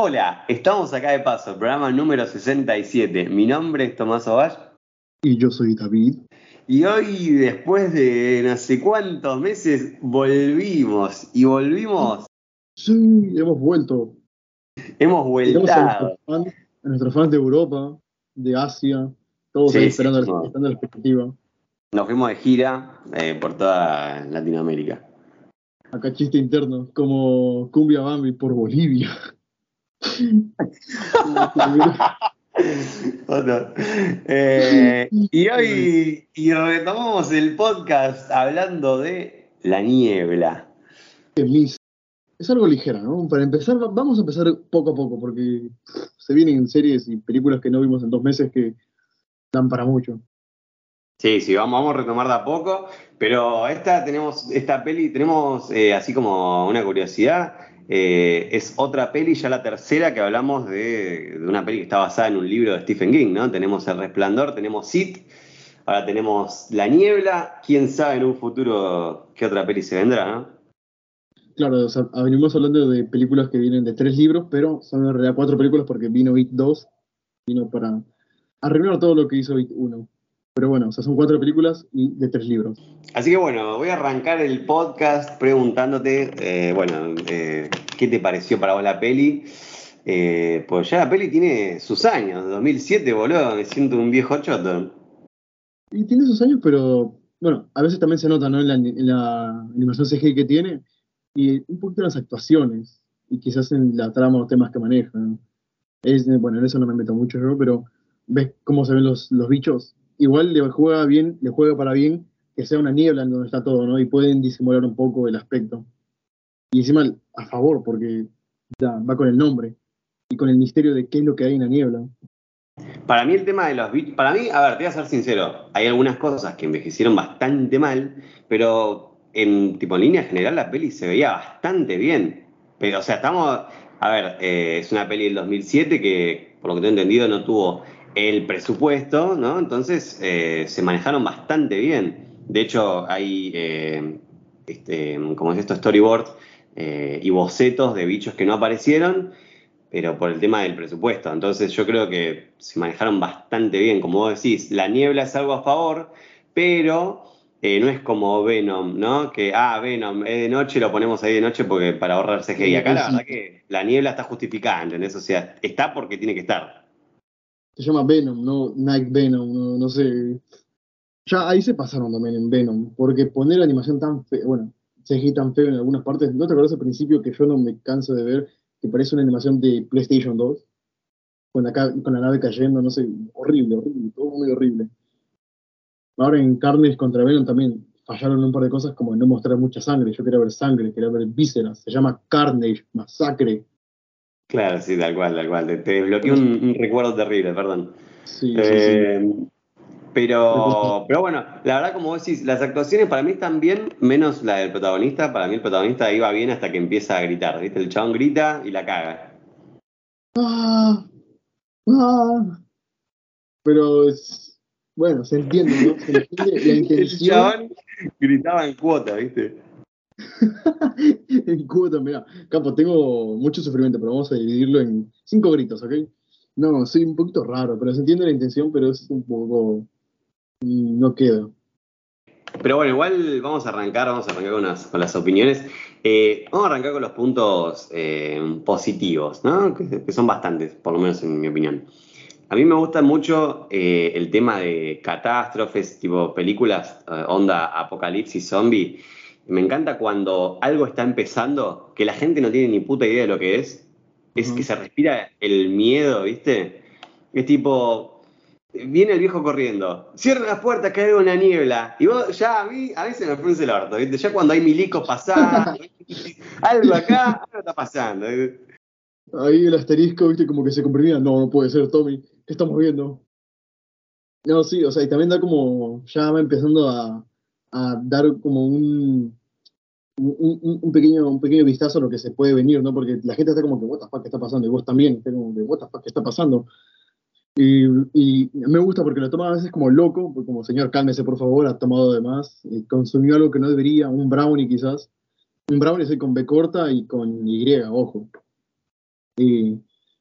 Hola, estamos acá de paso, programa número 67. Mi nombre es Tomás Ovalle. Y yo soy David. Y hoy, después de no sé cuántos meses, volvimos. Y volvimos. Sí, hemos vuelto. Hemos vuelto. A, nuestros fans de Europa, de Asia, todos ahí esperando, la, expectativa. Nos fuimos de gira eh, por toda Latinoamérica. Acá chiste interno, como Cumbia Bambi por Bolivia. Eh, y hoy y retomamos el podcast hablando de la niebla. Es algo ligera, ¿no? Para empezar, vamos a empezar poco a poco, porque se vienen series y películas que no vimos en dos meses que dan para mucho. Sí, sí, vamos, vamos a retomar de a poco, pero esta tenemos, esta peli, tenemos eh, así como una curiosidad. Eh, es otra peli, ya la tercera que hablamos de, una peli que está basada en un libro de Stephen King, ¿no? Tenemos El Resplandor, tenemos It, ahora tenemos La Niebla, quién sabe en un futuro qué otra peli se vendrá, ¿no? Claro, o sea, venimos hablando de películas que vienen de tres libros, pero son en realidad cuatro películas porque vino It 2, vino para arreglar todo lo que hizo It 1. Pero bueno, o sea, son cuatro películas y de tres libros. Así que bueno, voy a arrancar el podcast preguntándote, eh, bueno, eh, ¿qué te pareció para vos la peli? Eh, pues ya la peli tiene sus años, 2007, boludo, me siento un viejo choto. Y tiene sus años, pero bueno, a veces también se nota, ¿no? En la, animación CGI que tiene y un poquito en las actuaciones y quizás en la trama o temas que manejan. Es, bueno, en eso no me meto mucho yo, pero ves cómo se ven los, los bichos igual le juega bien, le juega para bien que sea una niebla en donde está todo, ¿no? Y pueden disimular un poco el aspecto. Y encima a favor, porque va con el nombre y con el misterio de qué es lo que hay en la niebla. Para mí el tema de los bichos, para mí, a ver, te voy a ser sincero, hay algunas cosas que envejecieron bastante mal, pero en tipo en línea general la peli se veía bastante bien. Pero, o sea, estamos, a ver, eh, es una peli del 2007 que, por lo que tengo entendido, no tuvo el presupuesto, ¿no? Entonces eh, se manejaron bastante bien. De hecho, hay, eh, este, como es esto, storyboard eh, y bocetos de bichos que no aparecieron, pero por el tema del presupuesto. Entonces yo creo que se manejaron bastante bien. Como vos decís, la niebla es algo a favor, pero no es como Venom, ¿no? Que, ah, Venom, es de noche, lo ponemos ahí de noche porque para ahorrar CGI. Acá la verdad que la niebla está justificada, ¿entendés? O sea, está porque tiene que estar se llama Venom, no Night Venom, no, sé. Ya ahí se pasaron también en Venom, porque poner animación tan fea, bueno, CGI tan feo en algunas partes, ¿no te acuerdas al principio que yo no me canso de ver que parece una animación de PlayStation 2? Con la, con la nave cayendo, no sé, horrible, horrible, todo muy horrible. Ahora en Carnage contra Venom también fallaron un par de cosas como no mostrar mucha sangre. Yo quería ver sangre, quería ver vísceras. Se llama Carnage, masacre. Claro, sí, tal cual, tal cual. Te, desbloqueé un, recuerdo terrible, perdón. Sí, sí, eh, Pero, pero bueno, la verdad, como vos decís, las actuaciones para mí están bien, menos la del protagonista. Para mí el protagonista iba bien hasta que empieza a gritar, ¿viste? El chabón grita y la caga. Ah, ah. Pero es, bueno, se entiende, ¿no? Se entiende la intención. El chabón gritaba en cuota, ¿viste? en Cuba mira, Campo, tengo mucho sufrimiento, pero vamos a dividirlo en cinco gritos, ¿ok? No, soy un poquito raro, pero se entiende la intención, pero es un poco. No queda. Pero bueno, igual vamos a arrancar, vamos a arrancar con, las opiniones. Eh, vamos a arrancar con los puntos eh, positivos, ¿no? Que, son bastantes, por lo menos en mi opinión. A mí me gusta mucho eh, el tema de catástrofes, tipo películas onda apocalipsis zombie me encanta cuando algo está empezando, que la gente no tiene ni puta idea de lo que es, es que se respira el miedo, ¿viste? Es tipo, viene el viejo corriendo, cierra las puertas hay una niebla, y vos ya a mí, a se me frunce el orto, ¿viste? Ya cuando hay milicos pasando, algo acá, algo está pasando. Ahí el asterisco, ¿viste? Como que se comprimía, no, no puede ser, Tommy, ¿qué estamos viendo? No, sí, o sea, y también da como, ya va empezando a, a dar como un, un, pequeño, un pequeño vistazo a lo que se puede venir, ¿no? Porque la gente está como que, what the fuck, ¿qué está pasando? Y vos también, está como que, what the fuck, ¿qué está pasando? Y, me gusta porque lo toma a veces como loco, pues como, señor, cálmese por favor, ha tomado de más, consumió algo que no debería, un brownie quizás. Un brownie soy con B corta y con Y, ojo. Y,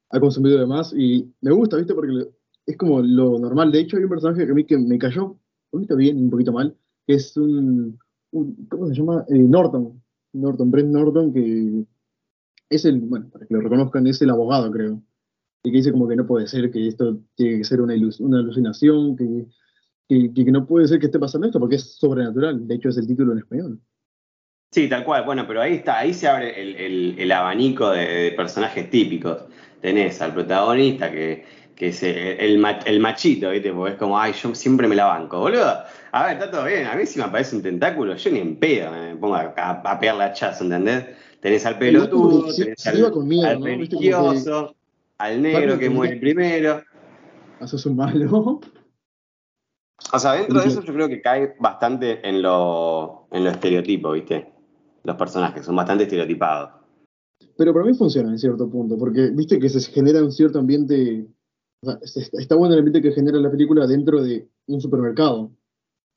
ha consumido de más y me gusta, ¿viste? Porque es como lo normal. De hecho, hay un personaje que a mí que me cayó un poquito bien un poquito mal, que es un, ¿cómo se llama? Eh, Norton, Norton, Brent Norton, que es el, bueno, para que lo reconozcan, es el abogado, creo. Y que dice como que no puede ser, que esto tiene que ser una, una alucinación, que, que, que, no puede ser que esté pasando esto, porque es sobrenatural. De hecho, es el título en español. Sí, tal cual. Bueno, pero ahí está, ahí se abre el, el, el abanico de, personajes típicos. Tenés al protagonista que, que es el, el, machito, ¿viste? Porque es como, ay, yo siempre me la banco, boludo. A ver, está todo bien. A mí si me aparece un tentáculo, yo ni en pedo me pongo a, a, pegar la chaza, ¿entendés? Tenés al pelotudo, tenés al, al religioso, al negro que muere primero. Eso es un malo. O sea, dentro de eso yo creo que cae bastante en lo, en lo estereotipo, ¿viste? los personajes, son bastante estereotipados. Pero para mí funciona en cierto punto, porque viste que se genera un cierto ambiente, o sea, está bueno el ambiente que genera la película dentro de un supermercado,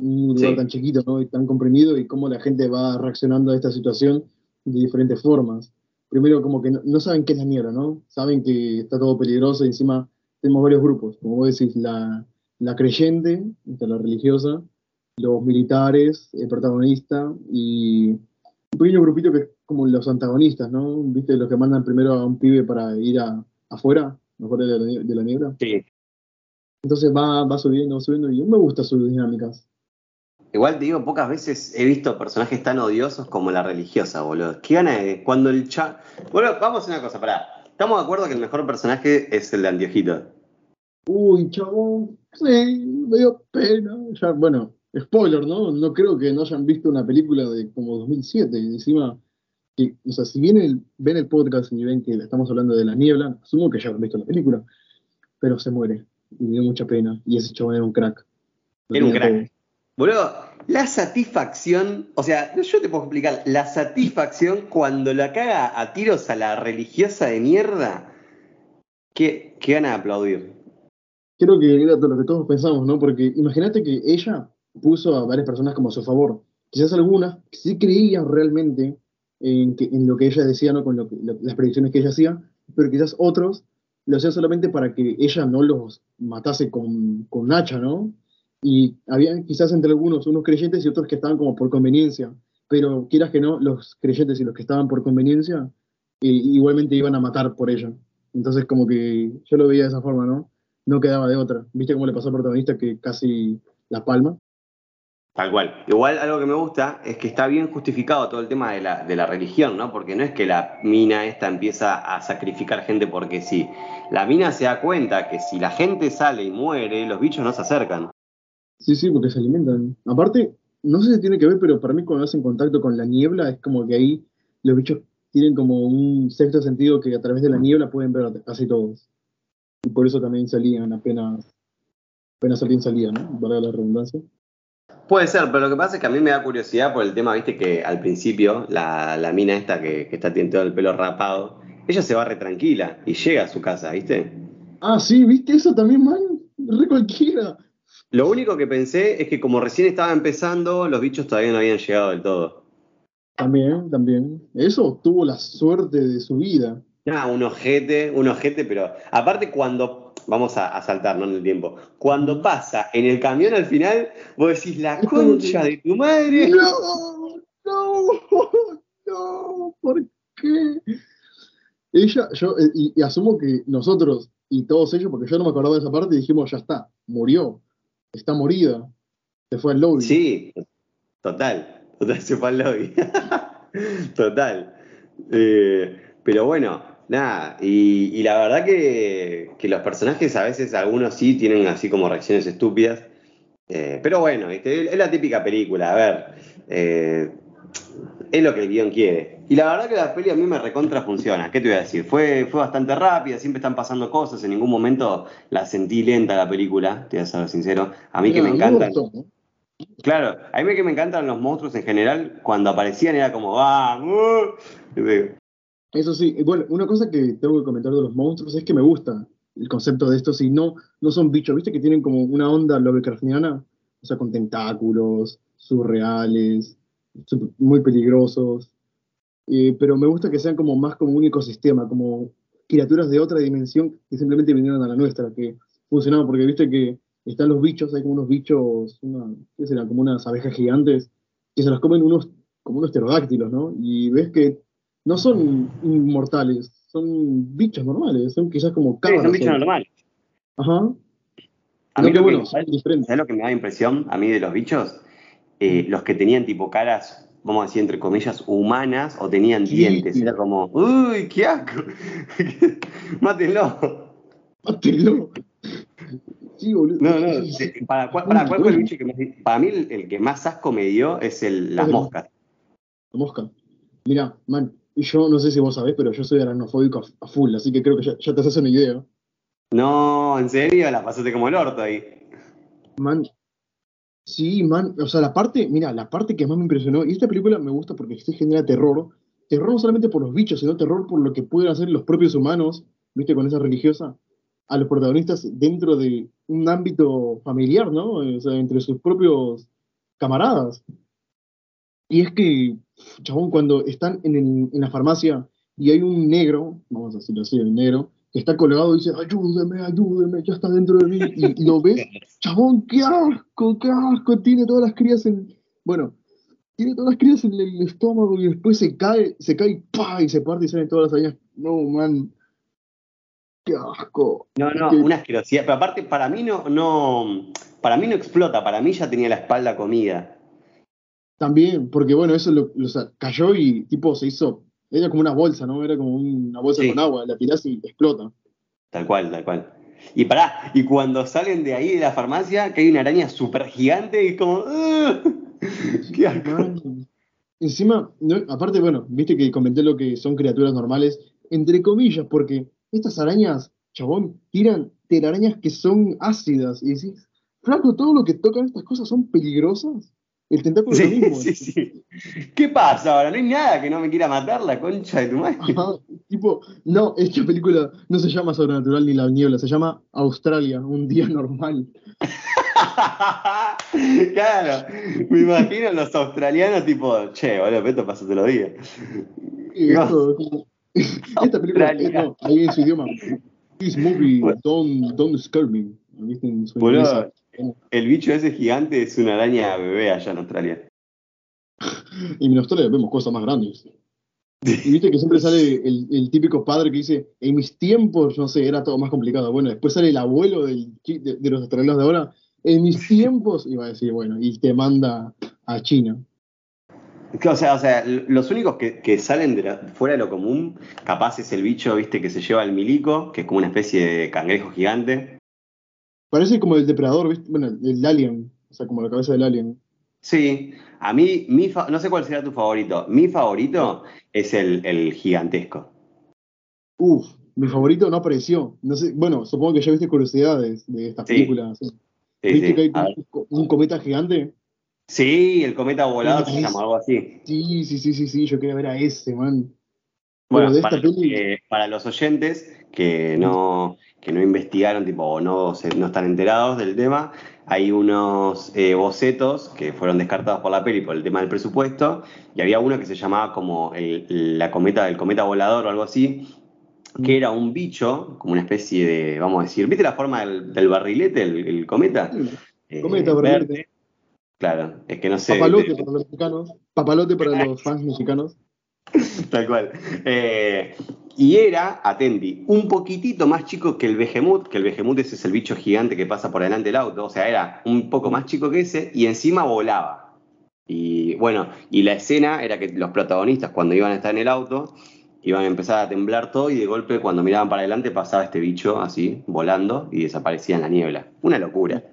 un lugar tan chiquito ¿no? y tan comprimido, y cómo la gente va reaccionando a esta situación de diferentes formas. Primero, como que no, saben qué es la mierda, ¿no? Saben que está todo peligroso y encima tenemos varios grupos, como vos decís, la, la creyente, la religiosa, los militares, el protagonista y un pequeño grupito que es como los antagonistas, ¿no? ¿Viste? Los que mandan primero a un pibe para ir a, afuera, mejor de la, de la niebla. Sí. Entonces va, va subiendo, va subiendo, y me gusta sus dinámicas. Igual te digo, pocas veces he visto personajes tan odiosos como la religiosa, boludo. ¿Qué gana de cuando el chat. Bueno, vamos a una cosa, pará. Estamos de acuerdo que el mejor personaje es el de Antiojito. Uy, chabón. Sí, me dio pena. Ya, bueno, spoiler, ¿no? No creo que no hayan visto una película de como 2007. Y encima, o sea, si vienen ven el podcast y ven que estamos hablando de la niebla, asumo que ya han visto la película, pero se muere. Y me dio mucha pena. Y ese chabón era un crack. Era un crack. Boludo, la satisfacción, o sea, yo te puedo explicar, la satisfacción cuando la caga a tiros a la religiosa de mierda, que, que gana aplaudir. Creo que era lo que todos pensamos, ¿no? Porque imagínate que ella puso a varias personas como a su favor. Quizás algunas sí creían realmente en, que, lo que ella decía, ¿no? con las predicciones que ella hacía, pero quizás otros lo hacían solamente para que ella no los matase con, con hacha, ¿no? Y había quizás entre algunos unos creyentes y otros que estaban como por conveniencia, pero quieras que no, los creyentes y los que estaban por conveniencia eh, igualmente iban a matar por ella. Entonces como que yo lo veía de esa forma, ¿no? No quedaba de otra. ¿Viste cómo le pasó al protagonista que casi la palma? Tal cual. Igual algo que me gusta es que está bien justificado todo el tema de la, de la religión, ¿no? Porque no es que la mina esta empieza a sacrificar gente porque sí. La mina se da cuenta que si la gente sale y muere, los bichos no se acercan. Sí, sí, porque se alimentan. Aparte, no sé si tiene que ver, pero para mí cuando hacen contacto con la niebla es como que ahí los bichos tienen como un sexto sentido que a través de la niebla pueden ver casi todos. Y por eso también salían apenas, apenas alguien salía, ¿no? Para la redundancia. Puede ser, pero lo que pasa es que a mí me da curiosidad por el tema, viste, que al principio la, la mina esta que, que está todo el pelo rapado, ella se va re tranquila y llega a su casa, ¿viste? Ah, sí, ¿viste eso también, man? Re cualquiera. Lo único que pensé es que como recién estaba empezando, los bichos todavía no habían llegado del todo. También, también. Eso tuvo la suerte de su vida. Ah, un ojete, un ojete, pero aparte cuando vamos a, saltar ¿no? en el tiempo. Cuando pasa en el camión al final, vos decís, la concha de tu madre. No, no, no, ¿por qué? Ella, yo, eh, y, asumo que nosotros y todos ellos, porque yo no me acordaba de esa parte, dijimos, ya está, murió, está morida, se fue al lobby. Sí, total, total, se fue al lobby. total. Eh, pero bueno, Nada, y, la verdad que, los personajes a veces, algunos sí tienen así como reacciones estúpidas. Eh, pero bueno, es la típica película, a ver, eh, es lo que el guion quiere. Y la verdad que la peli a mí me recontra funciona. ¿Qué te voy a decir? Fue, fue bastante rápida, siempre están pasando cosas, en ningún momento la sentí lenta la película, te voy a ser sincero. A mí que me encantan. Claro, a mí que me encantan los monstruos en general, cuando aparecían era como, ¡ah! Uh", eso sí, bueno, una cosa que tengo que comentar de los monstruos es que me gusta el concepto de estos y no, no son bichos, viste que tienen como una onda Lovecraftiana, o sea, con tentáculos, surreales, muy peligrosos, eh, pero me gusta que sean como más como un ecosistema, como criaturas de otra dimensión que simplemente vinieron a la nuestra, que funcionaban, porque viste que están los bichos, hay como unos bichos, una, ¿qué será? Como unas abejas gigantes, que se las comen unos, como unos pterodáctilos, ¿no? Y ves que no son inmortales, son bichos normales, son quizás como Sí, son bichos normales. Ajá. A mí No, lo que, bueno. ¿sabes lo que me da impresión a mí de los bichos? Eh, los que tenían tipo caras, vamos a decir entre comillas, humanas o tenían Sí. dientes. Era como, uy, qué asco. Mátenlo. Mátelo. Sí, boludo. No, no, para, cuál- para cuál fue el bicho que más, para mí el, el que más asco me dio es el, las moscas. La mosca. Mira, man, y yo no sé si vos sabés, pero yo soy aracnofóbico a, a full, así que creo que ya, ya te haces una idea. No, en serio, la pasaste como el orto ahí. Man, sí, man, o sea, la parte, mira, la parte que más me impresionó, y esta película me gusta porque sí genera terror, terror no solamente por los bichos, sino terror por lo que pueden hacer los propios humanos, viste, con esa religiosa, a los protagonistas dentro de un ámbito familiar, ¿no? O sea, entre sus propios camaradas. Y es que, chabón, cuando están en, el- en la farmacia y hay un negro, vamos a decirlo así, el negro, que está colgado y dice, ayúdeme, ayúdeme, ya está dentro de mí, y, y lo ves, chabón, qué asco, qué asco, tiene todas las crías en, bueno, tiene todas las crías en el estómago y después se cae, se cae, y ¡pa! y se parte y salen todas las arañas. No, man, qué asco. No, no, una asquerosidad. Pero aparte, para mí no, no, para mí no explota, para mí ya tenía la espalda comida. También, porque bueno, eso lo, lo sa- cayó y tipo se hizo, era como una bolsa, ¿no? Era como una bolsa Sí. con agua, la tirás y explota. Tal cual, tal cual. Y pará, y cuando salen de ahí de la farmacia, que hay una araña súper gigante y como. "Ugh". ¡Qué asco! Encima, no- aparte, bueno, viste que comenté lo que son criaturas normales, entre comillas, porque estas arañas, chabón, tiran telarañas que son ácidas. Y decís, flaco, todo lo que tocan estas cosas son peligrosas. El tentáculo es lo Sí, mismo. sí, sí. ¿Qué pasa ahora? No hay nada que no me quiera matar la concha de tu madre. Ajá, tipo, no, esta película no se llama Sobrenatural ni La Niebla, se llama Australia, un día normal. claro, me imagino los australianos tipo, che, boludo, esto todos los días. No. esta película, eh, no, ahí en su idioma. This movie, Bueno. don't, don't scare me. ¿Viste? En su Boludo. El bicho ese gigante es una araña bebé allá en Australia. Y en Australia vemos cosas más grandes. Y viste que siempre sale el, el típico padre que dice, en mis tiempos, no sé, era todo más complicado. Bueno, después sale el abuelo del de, de los australianos de ahora, en mis tiempos, y va a decir, bueno, y te manda a China. O sea, o sea, l- los únicos que, que salen de la- fuera de lo común, capaz es el bicho, viste, que se lleva el milico, que es como una especie de cangrejo gigante. Parece como el depredador, ¿viste? Bueno, el alien, o sea, como la cabeza del alien. Sí, a mí, mi fa- no sé cuál será tu favorito. Mi favorito es el, el gigantesco. Uf, mi favorito no apareció. No sé, bueno, supongo que ya viste curiosidades de estas Sí. películas. ¿sí? Sí, ¿Viste que hay un, co- un cometa gigante? Sí, el cometa volado se llama algo así. Sí, sí, sí, sí, sí, yo quería ver a ese, man. Bueno, de para, esta peli- que- para los oyentes que no, que no investigaron tipo, o no, se- no están enterados del tema, hay unos eh, bocetos que fueron descartados por la peli por el tema del presupuesto, y había uno que se llamaba como el, la cometa del cometa volador o algo así, que era un bicho, como una especie de, vamos a decir, ¿viste la forma del, del barrilete, el, el cometa? Eh, Cometa, barrilete. verde. Claro, es que no sé. Papalote para los mexicanos. Papalote para los fans mexicanos. Tal cual. Eh, y era, atenti, un poquitito más chico que el Behemoth, que el Behemoth ese es el bicho gigante que pasa por delante del auto, o sea, era un poco más chico que ese, y encima volaba. Y bueno, y la escena era que los protagonistas cuando iban a estar en el auto, iban a empezar a temblar todo y de golpe cuando miraban para adelante pasaba este bicho así, volando, y desaparecía en la niebla. Una locura.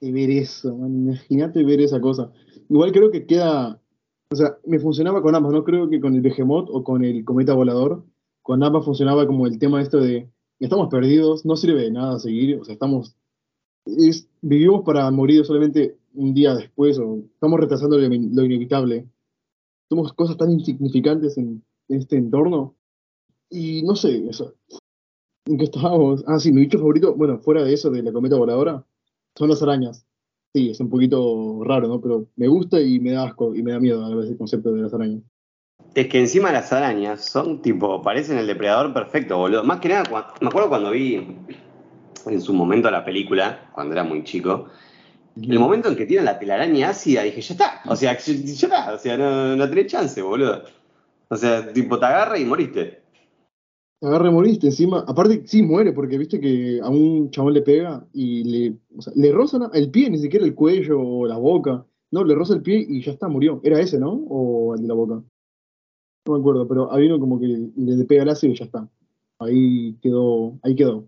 Y ver eso. Imagínate ver esa cosa. Igual creo que queda. O sea, me funcionaba con ambas, no creo que con el Behemoth o con el cometa volador. Con ambas funcionaba como el tema esto de estamos perdidos, no sirve de nada seguir, o sea, estamos. es- vivimos para morir solamente un día después, o estamos retrasando lo, lo inevitable. Somos cosas tan insignificantes en, en este entorno. Y no sé, eso. ¿En qué estábamos? Ah, sí, mi bicho favorito, bueno, fuera de eso, de la cometa voladora, son las arañas. Sí, es un poquito raro, ¿no? Pero me gusta y me da asco y me da miedo a vez el concepto de las arañas. Es que encima las arañas son tipo, parecen el depredador perfecto, boludo. Más que nada, me acuerdo cuando vi en su momento la película, cuando era muy chico, el momento en que tiran la telaraña ácida, dije, ya está. O sea, ya está. O sea, no, no tenés chance, boludo. O sea, tipo, te agarra y moriste. Te agarra y moriste. Encima, aparte, sí muere, porque viste que a un chabón le pega y le, o le roza el pie, ni siquiera el cuello o la boca. No, le roza el pie y ya está, murió. ¿Era ese, no? ¿O el de la boca? No me acuerdo, pero había uno como que le, pega el ácido y ya está. Ahí quedó, ahí quedó.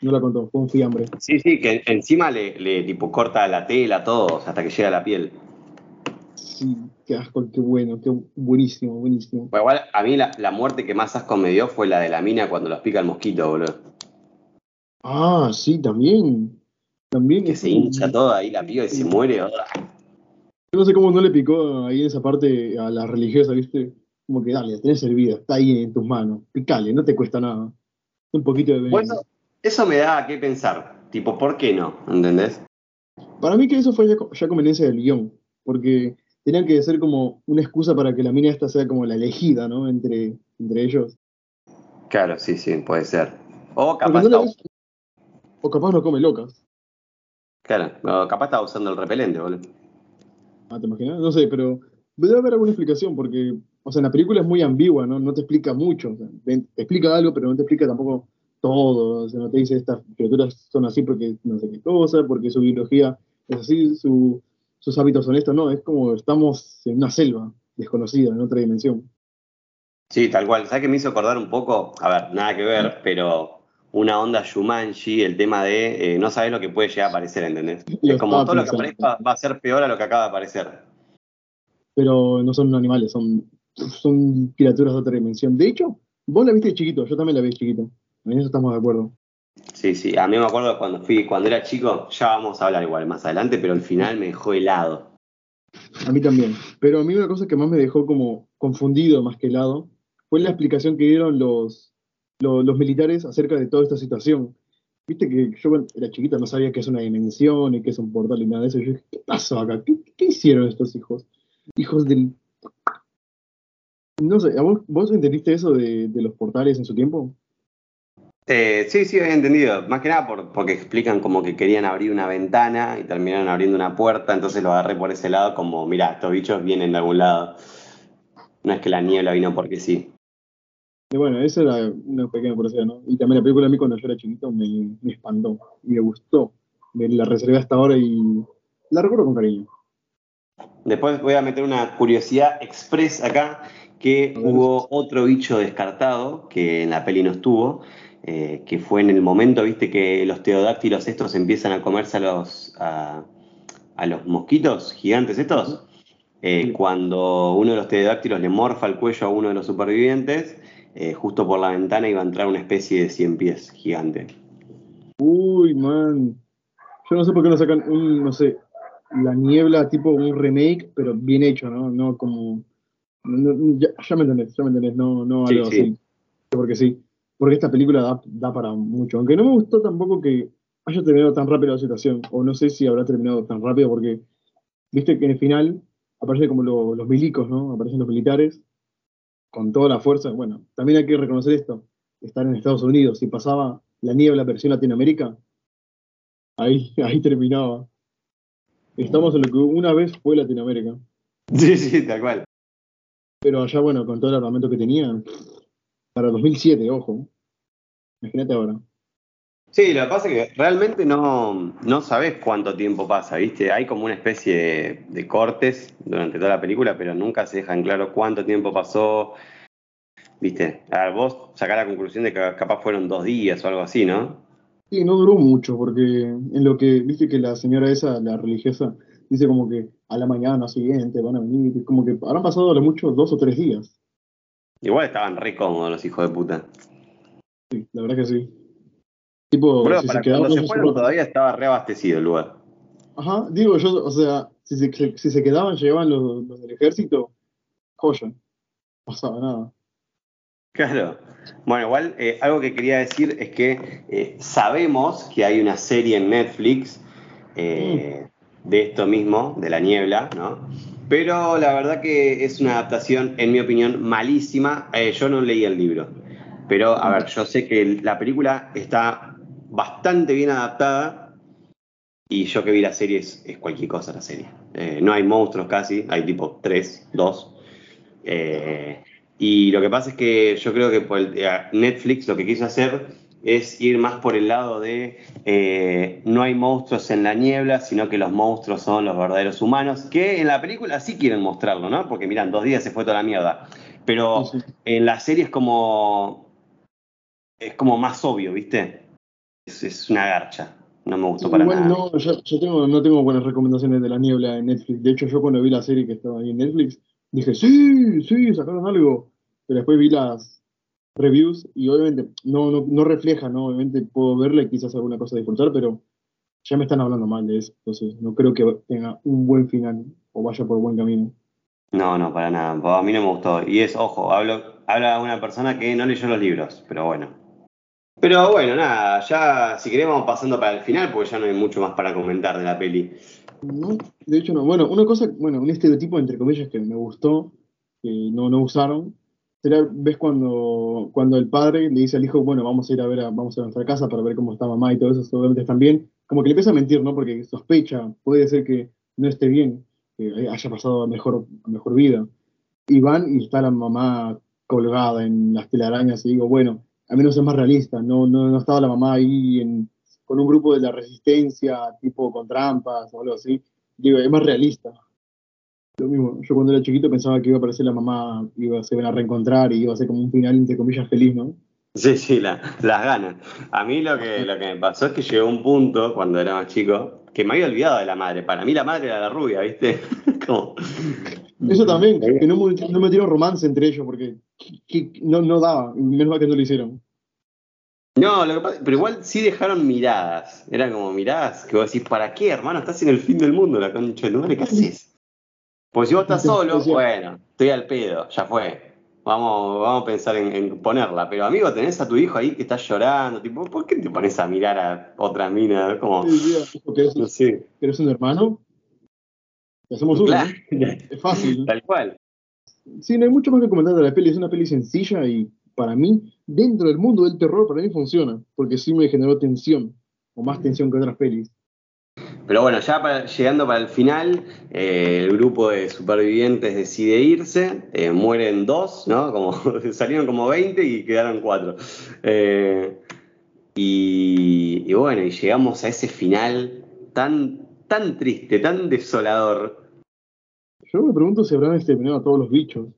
No la contó, fue un fiambre. Sí, sí, que encima le, tipo corta la tela, todo, hasta que llega a la piel. Sí, qué asco, qué bueno, qué buenísimo, buenísimo. igual a mí la, muerte que más asco me dio fue la de la mina cuando los pica el mosquito, boludo. Ah, sí, también. También. Que se hincha todo ahí la piba y se muere. Yo no sé cómo no le picó ahí en esa parte a la religiosa, ¿viste? Como que dale, tenés servida, está ahí en tus manos, picale, no te cuesta nada. Un poquito de Bueno, eso me da a qué pensar. Tipo, ¿por qué no? ¿Entendés? Para mí que eso fue ya, conveniencia del guion, porque tenían que ser como una excusa para que la mina esta sea como la elegida, ¿no? Entre, entre ellos. Claro, sí, sí, puede ser. O capaz, no o capaz no come locas. Claro, capaz estaba usando el repelente, boludo. Ah, ¿te imaginas? No sé, pero debe haber alguna explicación, porque o sea, en la película es muy ambigua, ¿no? No te explica mucho. te explica algo, pero no te explica tampoco todo. O sea, no te dice estas criaturas son así porque no sé qué cosa, porque su biología es así, sus hábitos son estos. No, es como estamos en una selva desconocida, en otra dimensión. Sí, tal cual. ¿Sabes qué me hizo acordar un poco? A ver, nada que ver, pero una onda Shumanji, el tema de eh, no sabes lo que puede llegar a aparecer, ¿entendés? es como todo lo que aparezca va a ser peor a lo que acaba de aparecer. Pero no son animales, son son criaturas de otra dimensión. De hecho, vos la viste chiquito, yo también la vi chiquito. En eso estamos de acuerdo. Sí, sí, a mí me acuerdo cuando fui, cuando era chico, ya vamos a hablar igual más adelante, pero al final me dejó helado. A mí también. Pero a mí una cosa que más me dejó como confundido más que helado fue la explicación que dieron los, los, militares acerca de toda esta situación. Viste que yo era chiquito, no sabía qué es una dimensión y qué es un portal y nada de eso. yo dije, ¿qué pasó acá? qué hicieron estos hijos? Hijos del no sé, ¿vos, entendiste eso de, los portales en su tiempo? Eh, sí, sí, había entendido. Más que nada porque explican como que querían abrir una ventana y terminaron abriendo una puerta, entonces lo agarré por ese lado como, mira, estos bichos vienen de algún lado. No es que la niebla vino porque sí. Y bueno, esa era una pequeña curiosidad, ¿no? Y también la película a mí cuando yo era chiquito me, me espantó y me gustó. Me la reservé hasta ahora y la recuerdo con cariño. Después voy a meter una curiosidad express acá, que hubo otro bicho descartado, que en la peli no estuvo, eh, que fue en el momento, viste, que los teodáctilos estos empiezan a comerse a los, a, los mosquitos gigantes estos. Eh, cuando uno de los teodáctilos le morfa el cuello a uno de los supervivientes, eh, justo por la ventana iba a entrar una especie de cien pies gigante. Uy, man. Yo no sé por qué no sacan un, no sé, la niebla tipo un remake, pero bien hecho, ¿no? No como ya, me entendés, ya me entendés, no, no algo así. Porque sí, porque esta película da, para mucho. Aunque no me gustó tampoco que haya terminado tan rápido la situación, o no sé si habrá terminado tan rápido, porque viste que en el final aparecen como los milicos, ¿no? Aparecen los militares con toda la fuerza. Bueno, también hay que reconocer esto: estar en Estados Unidos, si pasaba la niebla versión Latinoamérica, ahí, ahí terminaba. Estamos en lo que una vez fue Latinoamérica. Sí, sí, tal cual. Pero allá, bueno, con todo el armamento que tenían, para 2007, ojo. Imagínate ahora. Sí, lo que pasa es que realmente no, no sabes cuánto tiempo pasa, ¿viste? Hay como una especie de, cortes durante toda la película, pero nunca se dejan claro cuánto tiempo pasó. ¿Viste? A ver, vos sacás la conclusión de que capaz fueron dos días o algo así, ¿no? Sí, no duró mucho, porque en lo que, viste que la señora esa, la religiosa, dice como que a la mañana siguiente van a venir, como que habrán pasado lo mucho dos o tres días. Igual estaban re cómodos los hijos de puta. Sí, la verdad que sí. Tipo, si se quedaban, se fueron todavía estaba reabastecido el lugar. Ajá, digo yo, o sea, si se, si se quedaban, llevaban los, los del ejército, joya, no pasaba nada. Claro. Bueno, igual eh, algo que quería decir es que eh, sabemos que hay una serie en Netflix eh, mm de esto mismo, de la niebla, ¿no? Pero la verdad que es una adaptación, en mi opinión, malísima. Eh, yo no leí el libro. Pero, a ver, yo sé que la película está bastante bien adaptada. Y yo que vi la serie es, cualquier cosa la serie. Eh, no hay monstruos casi, hay tipo tres, dos. Eh, y lo que pasa es que yo creo que por Netflix lo que quiso hacer es ir más por el lado de eh, no hay monstruos en la niebla, sino que los monstruos son los verdaderos humanos, que en la película sí quieren mostrarlo, ¿no? Porque miran, dos días se fue toda la mierda. Pero en la serie es como. Es como más obvio, ¿viste? Es, una garcha. No me gustó para nada. No, yo, tengo, no tengo buenas recomendaciones de la niebla en Netflix. De hecho, yo cuando vi la serie que estaba ahí en Netflix, dije, sí, sí, sacaron algo. Pero después vi las, reviews y obviamente no, no, no refleja, ¿no? Obviamente puedo verle y quizás alguna cosa disfrutar, pero ya me están hablando mal de eso, entonces no creo que tenga un buen final o vaya por buen camino. No, no, para nada. A mí no me gustó. Y es, ojo, hablo, habla una persona que no leyó los libros, pero bueno. Pero bueno, nada, ya si queremos pasando para el final, porque ya no hay mucho más para comentar de la peli. No, de hecho no. Bueno, una cosa, bueno, un estereotipo entre comillas que me gustó, que no, no usaron, ves cuando, cuando el padre le dice al hijo, bueno, vamos a ir a ver, a, vamos a nuestra casa para ver cómo está mamá y todo eso, obviamente están bien, como que le empieza a mentir, ¿no? Porque sospecha, puede ser que no esté bien, que haya pasado a mejor, mejor vida. Y van y está la mamá colgada en las telarañas y digo, bueno, al menos es más realista, no, no, no estaba la mamá ahí con un grupo de la resistencia, tipo con trampas o algo así. Digo, es más realista. Lo mismo, yo cuando era chiquito pensaba que iba a aparecer la mamá, iba, se iban a reencontrar y iba a ser como un final, entre comillas, feliz, ¿no? Sí, sí, las ganas. A mí lo que, lo que me pasó es que llegó un punto, cuando era más chico, que me había olvidado de la madre. Para mí la madre era la rubia, ¿viste? como... Eso también, que no, no metieron romance entre ellos, porque no, no daba, menos mal que no lo hicieron. No, lo que pasa, pero igual sí dejaron miradas. Eran como miradas que vos decís, ¿para qué, hermano? Estás en el fin del mundo, la concha de madre, ¿qué haces? Pues si vos estás solo, bueno, estoy al pedo, ya fue. Vamos, vamos a pensar en, ponerla. Pero amigo, tenés a tu hijo ahí que está llorando, tipo, ¿por qué te pones a mirar a otra mina? Como, no sé. ¿Querés un hermano? hacemos uno. Es fácil. Tal cual. Sí, no hay mucho más que comentar de la peli. Es una peli sencilla y para mí, dentro del mundo del terror, para mí funciona. Porque sí me generó tensión, o más tensión que otras pelis. Pero bueno, ya llegando para el final, eh, el grupo de supervivientes decide irse, eh, mueren dos, ¿no? Como, salieron como 20 y quedaron cuatro. Eh, y, bueno, y llegamos a ese final tan, tan triste, tan desolador. Yo me pregunto si habrán exterminado a todos los bichos,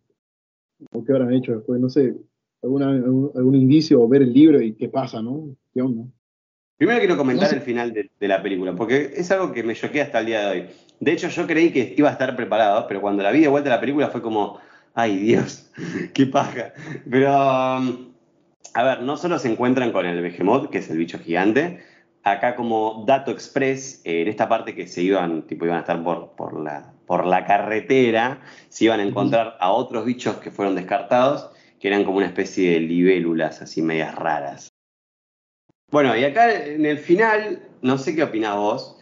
o qué habrán hecho después, no sé, algún, algún indicio o ver el libro y qué pasa, ¿no? ¿Qué onda? Primero quiero comentar el final de, la película, porque es algo que me choquea hasta el día de hoy. De hecho, yo creí que iba a estar preparado, pero cuando la vi de vuelta la película fue como, ay Dios, qué paja. Pero, um, a ver, no solo se encuentran con el Behemoth, que es el bicho gigante, acá como dato express, en esta parte que se iban, tipo, iban a estar por, por, la, por la carretera, se iban a encontrar a otros bichos que fueron descartados, que eran como una especie de libélulas así medias raras. Bueno, y acá en el final, no sé qué opinás vos,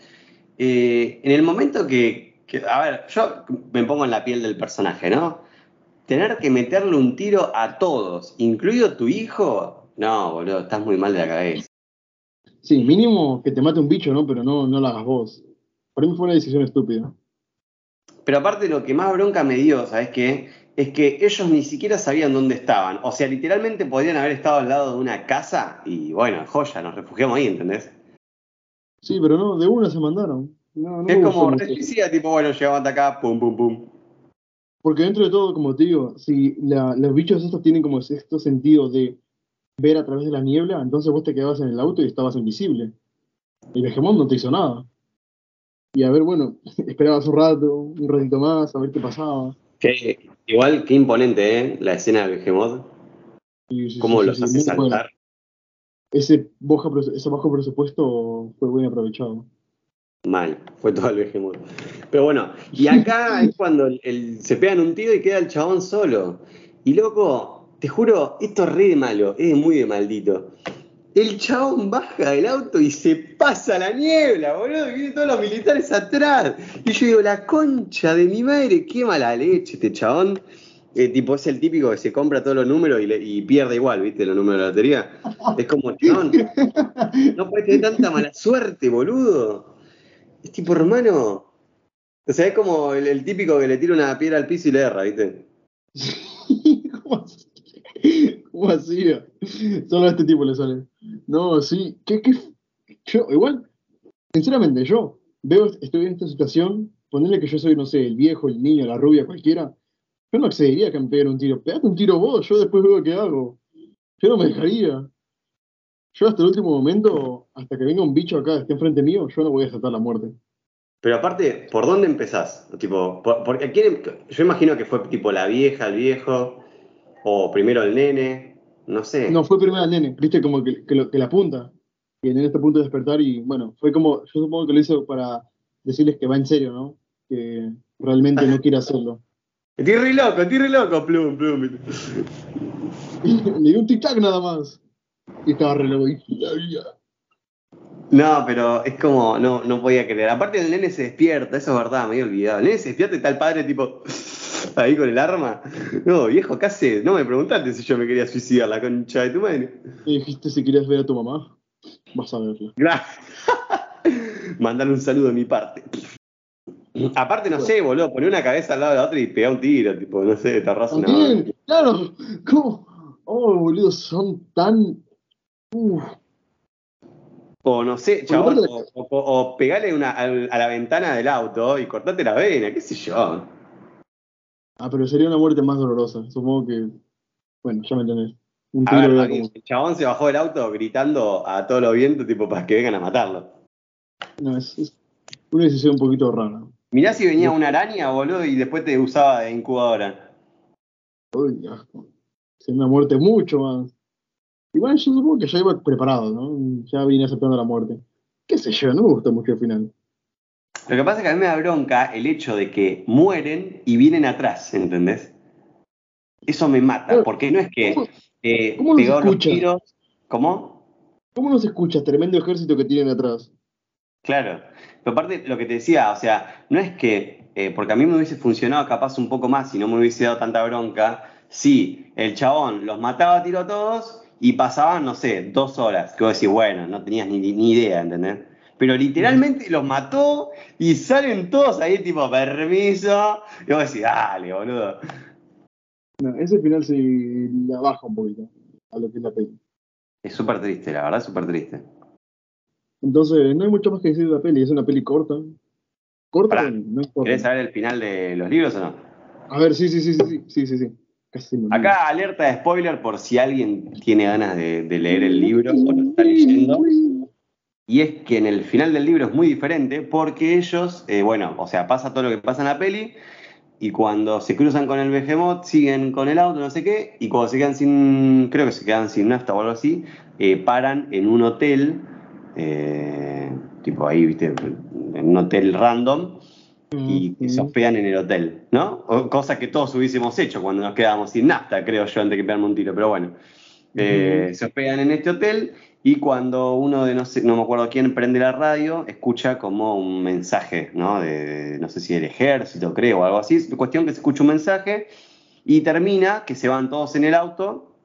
eh, en el momento que, a ver, yo me pongo en la piel del personaje, ¿no? Tener que meterle un tiro a todos, incluido tu hijo, no, boludo, estás muy mal de la cabeza. Sí, mínimo que te mate un bicho, ¿no? Pero no, no lo hagas vos. Para mí fue una decisión estúpida. Pero aparte lo que más bronca me dio, ¿sabes qué? Es que ellos ni siquiera sabían dónde estaban. O sea, literalmente podrían haber estado al lado de una casa y bueno, joya, nos refugiamos ahí, ¿entendés? Sí, pero no, de una se mandaron. es como decía, tipo, bueno, llegamos hasta acá, pum, pum, pum. Porque dentro de todo, como te digo, si los bichos estos tienen como este sentido de ver a través de la niebla, entonces vos te quedabas en el auto y estabas invisible. El Vegemón no te hizo nada. Y a ver, bueno, esperabas un rato, un ratito más, a ver qué pasaba. Que, igual, qué imponente, ¿eh? La escena del Behemoth. ¿Cómo los hace saltar? Ese, ese bajo presupuesto fue muy aprovechado. Mal, fue todo el Behemoth. Pero bueno, y acá es cuando el, se pegan un tiro y queda el chabón solo. Y loco, te juro, esto es re de malo, es muy de maldito. El chabón baja del auto y se pasa la niebla, boludo, y vienen todos los militares atrás. Y yo digo, la concha de mi madre, qué mala leche este chabón. Eh, tipo, es el típico que se compra todos los números y, le- y pierde igual, ¿viste? Los números de la lotería. Es como, chabón, no puedes tener tanta mala suerte, boludo. Es tipo, hermano. O sea, es como el, el típico que le tira una piedra al piso y le erra, ¿viste? ¿Cómo así? ¿Cómo hacía? Solo a este tipo le sale. No, sí. ¿Qué, qué? Yo, igual, sinceramente, yo veo, estoy en esta situación, ponerle que yo soy, no sé, el viejo, el niño, la rubia, cualquiera. Yo no accedería a que me peguen un tiro. Pegate un tiro vos, yo después veo qué hago. Yo no me dejaría. Yo hasta el último momento, hasta que venga un bicho acá, esté enfrente mío, yo no voy a aceptar la muerte. Pero aparte, ¿por dónde empezás? Tipo, por, por- ¿a quién- yo imagino que fue tipo la vieja, el viejo, o primero el nene, no sé. No, fue primero el nene, viste, como que, que, lo- que la apunta. Y el nene está a punto de despertar y bueno, fue como, yo supongo que lo hizo para decirles que va en serio, ¿no? Que realmente no quiere hacerlo. Estoy re loco, estoy re loco, plum, plum. Le dio un tic-tac nada más. Y estaba re loco. No, pero es como, no, no podía creer. Aparte el nene se despierta, eso es verdad, me había olvidado. El nene se despierta y está el padre tipo ahí con el arma. No, viejo, ¿qué haces? No me preguntaste si yo me quería suicidar, la concha de tu madre. Dijiste si querías ver a tu mamá, vas a verla. Gracias. Mandale un saludo de mi parte. Aparte, no sé, boludo, poner una cabeza al lado de la otra y pegar un tiro, tipo, no sé, te arrasa una claro, ¿cómo? Oh, boludo, son tan. Uf, O no sé, chabón, o, o- o pegale una, a, la ventana del auto y cortate la vena, qué sé yo. Ah, pero sería una muerte más dolorosa. Supongo que. Bueno, ya me entendés. Un A tiro ver, a como- el chabón se bajó del auto gritando a todos los vientos, tipo, para que vengan a matarlo. No, es, es una decisión un poquito rara. Mirá si venía una araña, boludo, y después te usaba de incubadora. Uy, asco. Sería una muerte mucho más. Igual yo supongo que ya iba preparado, ¿no? Ya vine aceptando la muerte. Qué sé yo, no me gustó mucho el final. Lo que pasa es que a mí me da bronca el hecho de que mueren y vienen atrás, ¿entendés? Eso me mata, porque no es que ¿Cómo- eh, cómo los pegó los escucha? tiros. ¿Cómo? ¿Cómo no se escucha tremendo ejército que tienen atrás? Claro. Pero aparte, lo que te decía, o sea, no es que, eh, porque a mí me hubiese funcionado capaz un poco más si no me hubiese dado tanta bronca, si el chabón los mataba a tiro a todos y pasaban, no sé, dos horas, que vos decís, bueno, no tenías ni, ni idea, ¿entendés? pero literalmente los mató y salen todos ahí tipo, permiso. Y vos decís, dale, boludo. No, ese final se la baja un poquito a lo que es la peli. Es súper triste, la verdad, súper triste. Entonces, no hay mucho más que decir de la peli, es una peli corta. Corta, Pará, no es corta. ¿Querés saber el final de los libros o no? A ver, sí, sí, sí, sí, sí, sí, sí. Acá alerta de spoiler por si alguien tiene ganas de, de leer el libro o lo está leyendo. Y es que en el final del libro es muy diferente porque ellos, eh, bueno, o sea, pasa todo lo que pasa en la peli y cuando se cruzan con el Behemoth siguen con el auto, no sé qué, y cuando se quedan sin, creo que se quedan sin nafta o algo así, eh, paran en un hotel, eh, tipo ahí, viste, en un hotel random y que se hospedan en el hotel, ¿no? O- cosa que todos hubiésemos hecho cuando nos quedábamos sin nafta, creo yo, antes que pegarme un tiro, pero bueno. Eh, Se hospedan en este hotel y cuando uno de no sé, no me acuerdo quién prende la radio, escucha como un mensaje, ¿no? De, no sé si del ejército, creo, o algo así. Es cuestión que se escucha un mensaje y termina que se van todos en el auto,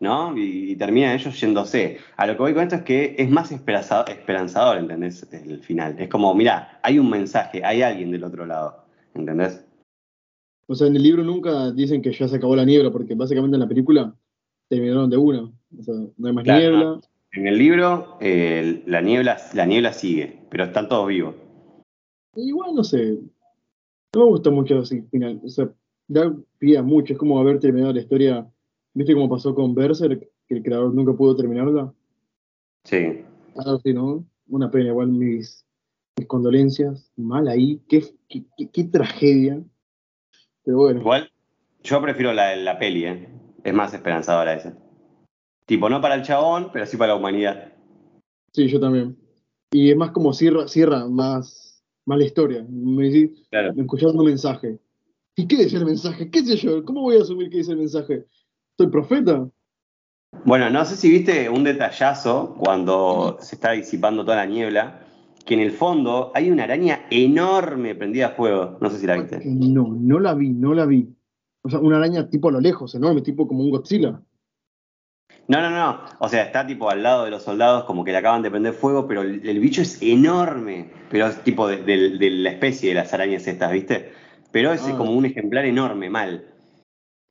¿no? Y, y termina ellos yéndose. A lo que voy con esto es que es más esperanza- esperanzador, ¿entendés? El final. Es como, mira, hay un mensaje, hay alguien del otro lado, ¿entendés? O sea, en el libro nunca dicen que ya se acabó la niebla, porque básicamente en la película terminaron de una. O sea, no hay más Claro, niebla. En el libro, eh, la, niebla, la niebla sigue, pero están todos vivos. Igual, no sé. No me gusta mucho así final. O sea, da pie a mucho. Es como haber terminado la historia. ¿Viste cómo pasó con Berserk? Que el creador nunca pudo terminarla. Sí. Algo así, ¿no? Una pena, igual mis, mis condolencias. Mal ahí. Qué, qué, qué- qué tragedia. Pero bueno. Igual, yo prefiero la, la peli, ¿eh? Es más esperanzadora esa. Tipo, no para el chabón, pero sí para la humanidad. Sí, yo también. Y es más como cierra, cierra más, más la historia. Me, decís, Claro. me escucharon un mensaje. ¿Y qué decía el mensaje? ¿Qué sé yo? ¿Cómo voy a asumir qué dice el mensaje? ¿Soy profeta? Bueno, no sé si viste un detallazo cuando se está disipando toda la niebla, que en el fondo hay una araña enorme prendida a fuego. No sé si la viste. No, no la vi, no la vi. O sea, una araña tipo a lo lejos, enorme, tipo como un Godzilla. No, no, no. O sea, está tipo al lado de los soldados, como que le acaban de prender fuego, pero el, el bicho es enorme. Pero es tipo de, de- de la especie de las arañas estas, ¿viste? Pero es Ah. como un ejemplar enorme, mal.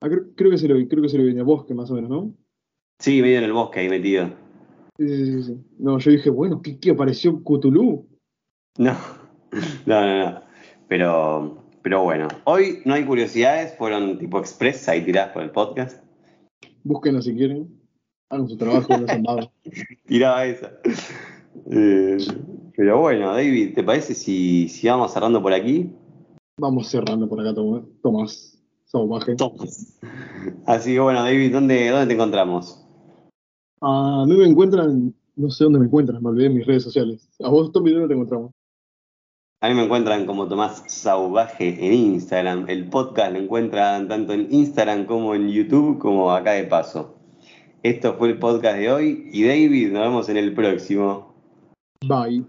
Ah, creo, creo que se lo vi, creo que se lo vi en el bosque más o menos, ¿no? Sí, medio en el bosque ahí metido. Sí, sí, sí, sí. No, yo dije, bueno, ¿qué, qué apareció Cthulhu? No, no, no, no. Pero, pero bueno, hoy no hay curiosidades, fueron tipo express ahí tiradas por el podcast. Búsquenlo si quieren. Hagan su trabajo, no sean vagos. Tiraba esa. Eh, pero bueno, David, ¿te parece si, si vamos cerrando por aquí? Vamos cerrando por acá, Tom- Tomás. Salvaje. Así que bueno, David, ¿dónde, dónde te encontramos? A mí me encuentran, no sé dónde me encuentran, me olvidé en mis redes sociales. A vos, Tommy, ¿dónde te encontramos? A mí me encuentran como Tomás Sauvaje en Instagram. El podcast lo encuentran tanto en Instagram como en YouTube, como acá de paso. Esto fue el podcast de hoy y David, nos vemos en el próximo. Bye.